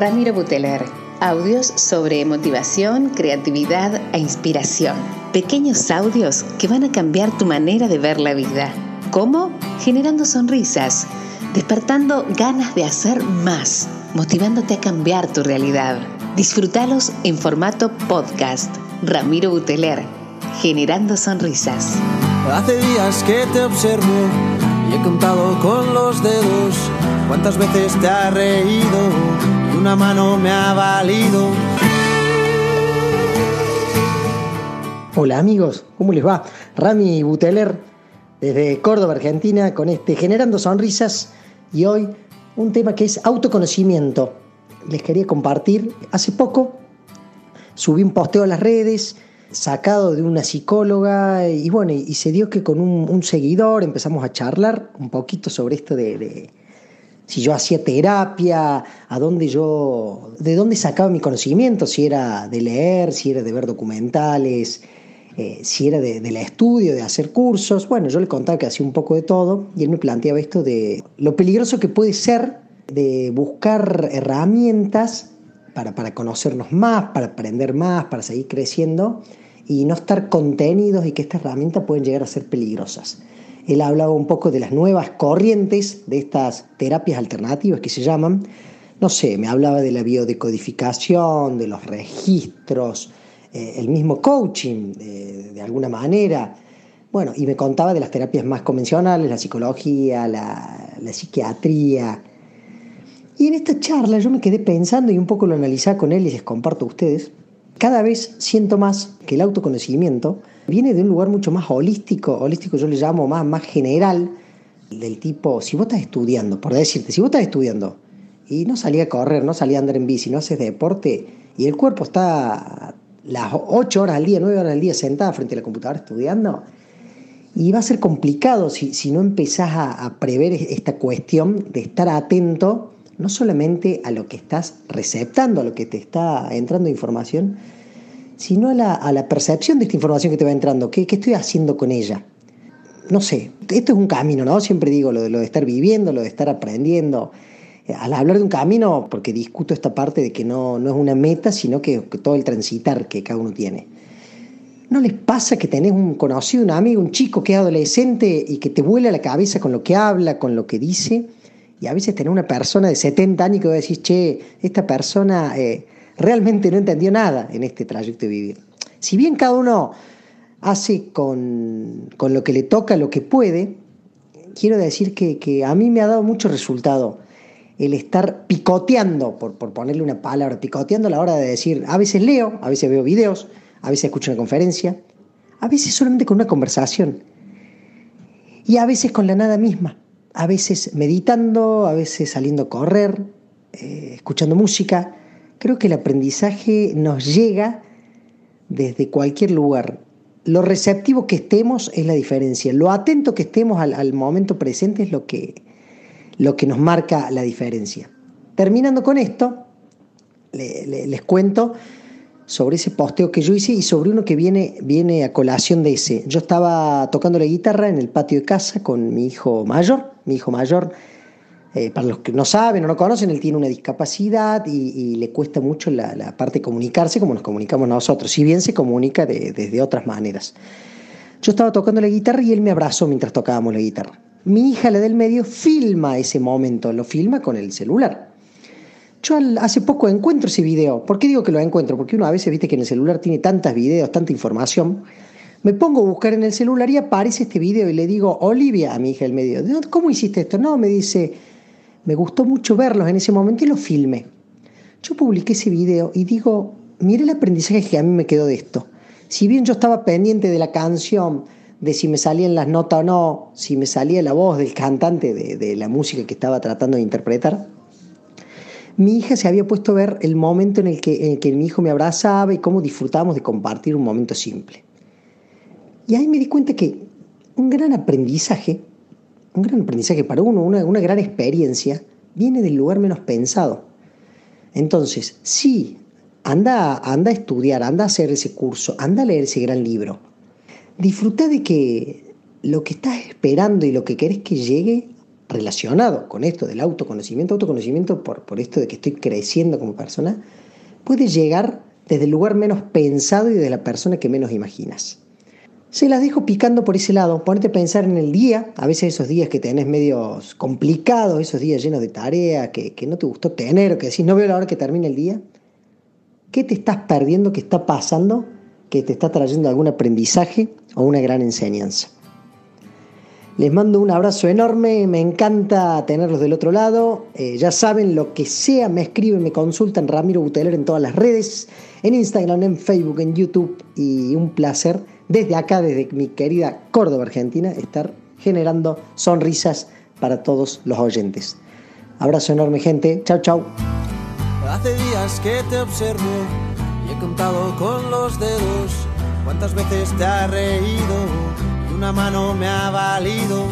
Ramiro Buteler. Audios sobre motivación, creatividad e inspiración. Pequeños audios que van a cambiar tu manera de ver la vida. ¿Cómo? Generando sonrisas, despertando ganas de hacer más, motivándote a cambiar tu realidad. Disfrútalos en formato podcast. Ramiro Buteler, generando sonrisas. Hace días que te observo y he contado con los dedos cuántas veces te ha reído una mano me ha valido. Hola amigos, ¿cómo les va? Rami Buteler desde Córdoba, Argentina, con este Generando Sonrisas y hoy un tema que es autoconocimiento. Les quería compartir, hace poco subí un posteo a las redes sacado de una psicóloga y bueno, y se dio que con un, seguidor empezamos a charlar un poquito sobre esto de, si yo hacía terapia, a dónde yo, de dónde sacaba mi conocimiento, si era de leer, si era de ver documentales, eh, si era de, del estudio, de hacer cursos. Bueno, yo le contaba que hacía un poco de todo y él me planteaba esto de lo peligroso que puede ser de buscar herramientas para, para conocernos más, para aprender más, para seguir creciendo y no estar contenidos y que estas herramientas pueden llegar a ser peligrosas. Él hablaba un poco de las nuevas corrientes de estas terapias alternativas que se llaman. No sé, me hablaba de la biodecodificación, de los registros, eh, el mismo coaching, de alguna manera. Bueno, y me contaba de las terapias más convencionales, la psicología, la, la psiquiatría. Y en esta charla yo me quedé pensando y un poco lo analizaba con él y les comparto a ustedes cada vez siento más que el autoconocimiento viene de un lugar mucho más holístico, holístico yo le llamo más, más general, del tipo, si vos estás estudiando, por decirte, si vos estás estudiando y no salí a correr, no salí a andar en bici, no haces deporte y el cuerpo está las 8 horas al día, 9 horas al día sentada frente a la computadora estudiando, y va a ser complicado si, si no empezás a, a prever esta cuestión de estar atento no solamente a lo que estás receptando, a lo que te está entrando información, sino a la, percepción de esta información que te va entrando. ¿Qué, estoy haciendo con ella? No sé, esto es un camino, ¿no? Siempre digo lo de, lo de estar viviendo, lo de estar aprendiendo. Al hablar de un camino, porque discuto esta parte de que no, no es una meta, sino que, todo el transitar que cada uno tiene. ¿No les pasa que tenés un conocido, un amigo, un chico que es adolescente y que te vuela la cabeza con lo que habla, con lo que dice? Y a veces tener una persona de 70 años que va a decir, che, esta persona eh, realmente no entendió nada en este trayecto de vivir. Si bien cada uno hace con, lo que le toca lo que puede, quiero decir que, a mí me ha dado mucho resultado el estar picoteando, por, por ponerle una palabra, picoteando a la hora de decir, a veces leo, a veces veo videos, a veces escucho una conferencia, a veces solamente con una conversación y a veces con la nada misma a veces meditando, a veces saliendo a correr, eh, escuchando música. Creo que el aprendizaje nos llega desde cualquier lugar. Lo receptivo que estemos es la diferencia. Lo atento que estemos al, momento presente es lo que, lo que nos marca la diferencia. Terminando con esto, les cuento sobre ese posteo que yo hice y sobre uno que viene, viene a colación de ese. Yo estaba tocando la guitarra en el patio de casa con mi hijo mayor, mi hijo mayor, eh, para los que no saben o no conocen, él tiene una discapacidad y, le cuesta mucho la, parte de comunicarse como nos comunicamos nosotros, si bien se comunica de, desde otras maneras. Yo estaba tocando la guitarra y él me abrazó mientras tocábamos la guitarra. Mi hija, la del medio, filma ese momento, lo filma con el celular. Yo hace poco encuentro ese video. ¿Por qué digo que lo encuentro? Porque uno a veces viste que en el celular tiene tantas videos, tanta información. Me pongo a buscar en el celular y aparece este video y le digo, Olivia, a mi hija del medio, ¿cómo hiciste esto? No, me dice, me gustó mucho verlos en ese momento y lo filmé. Yo publiqué ese video y digo, mire el aprendizaje que a mí me quedó de esto. Si bien yo estaba pendiente de la canción, de si me salían las notas o no, si me salía la voz del cantante de, la música que estaba tratando de interpretar, mi hija se había puesto a ver el momento en el, que, que mi hijo me abrazaba y cómo disfrutábamos de compartir un momento simple. Y ahí me di cuenta que un gran aprendizaje, un gran aprendizaje para uno, una, una gran experiencia, viene del lugar menos pensado. Entonces, sí, anda, anda a estudiar, anda a hacer ese curso, anda a leer ese gran libro. Disfruta de que lo que estás esperando y lo que querés que llegue relacionado con esto del autoconocimiento, autoconocimiento por, por esto de que estoy creciendo como persona, puede llegar desde el lugar menos pensado y de la persona que menos imaginas. Se las dejo picando por ese lado. Ponete a pensar en el día, a veces esos días que tenés medios complicados, esos días llenos de tarea, que, que no te gustó tener, o que decís no veo la hora que termine el día. ¿Qué te estás perdiendo? ¿Qué está pasando? Que te está trayendo algún aprendizaje o una gran enseñanza. Les mando un abrazo enorme, me encanta tenerlos del otro lado. Eh, ya saben, lo que sea, me escriben, me consultan, Ramiro Buteler en todas las redes, en Instagram, en Facebook, en YouTube. Y un placer desde acá, desde mi querida Córdoba, Argentina, estar generando sonrisas para todos los oyentes. Abrazo enorme, gente. Chao, chao. Hace días que te observo y he contado con los dedos cuántas veces te ha reído una mano me ha valido